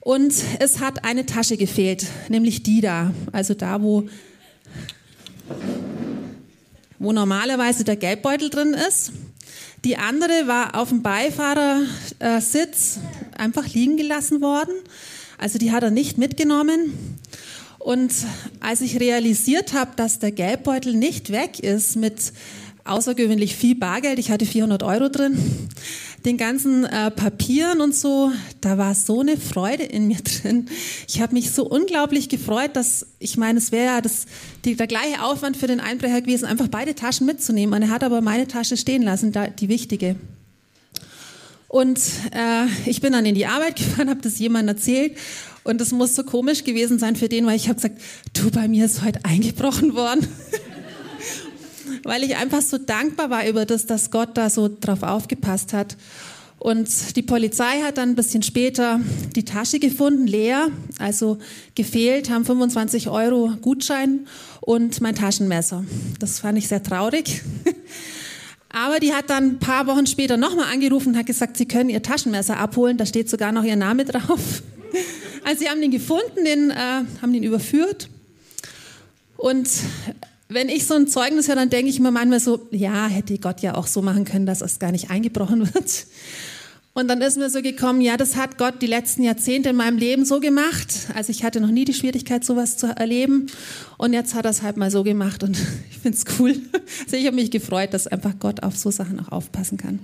Und es hat eine Tasche gefehlt, nämlich die da, also da, wo, wo normalerweise der Geldbeutel drin ist. Die andere war auf dem Beifahrersitz einfach liegen gelassen worden. Also die hat er nicht mitgenommen. Und als ich realisiert habe, dass der Geldbeutel nicht weg ist mit außergewöhnlich viel Bargeld, ich hatte 400 Euro drin, den ganzen äh, Papieren und so, da war so eine Freude in mir drin. Ich habe mich so unglaublich gefreut, dass ich meine, es wäre ja das, die, der gleiche Aufwand für den Einbrecher gewesen, einfach beide Taschen mitzunehmen. Und er hat aber meine Tasche stehen lassen, da, die wichtige. Und äh, ich bin dann in die Arbeit gefahren, habe das jemandem erzählt und es muss so komisch gewesen sein für den, weil ich habe gesagt, du, bei mir ist heute eingebrochen worden. Weil ich einfach so dankbar war über das, dass Gott da so drauf aufgepasst hat. Und die Polizei hat dann ein bisschen später die Tasche gefunden, leer, also gefehlt, haben 25 Euro Gutschein und mein Taschenmesser. Das fand ich sehr traurig. Aber die hat dann ein paar Wochen später nochmal angerufen und hat gesagt, sie können ihr Taschenmesser abholen, da steht sogar noch ihr Name drauf. Also sie haben den gefunden, den, äh, haben den überführt. Und wenn ich so ein Zeugnis höre, dann denke ich mir manchmal so, ja, hätte Gott ja auch so machen können, dass es gar nicht eingebrochen wird. Und dann ist mir so gekommen, ja, das hat Gott die letzten Jahrzehnte in meinem Leben so gemacht. Also ich hatte noch nie die Schwierigkeit, sowas zu erleben. Und jetzt hat er es halt mal so gemacht und ich finde es cool. Also ich habe mich gefreut, dass einfach Gott auf so Sachen auch aufpassen kann.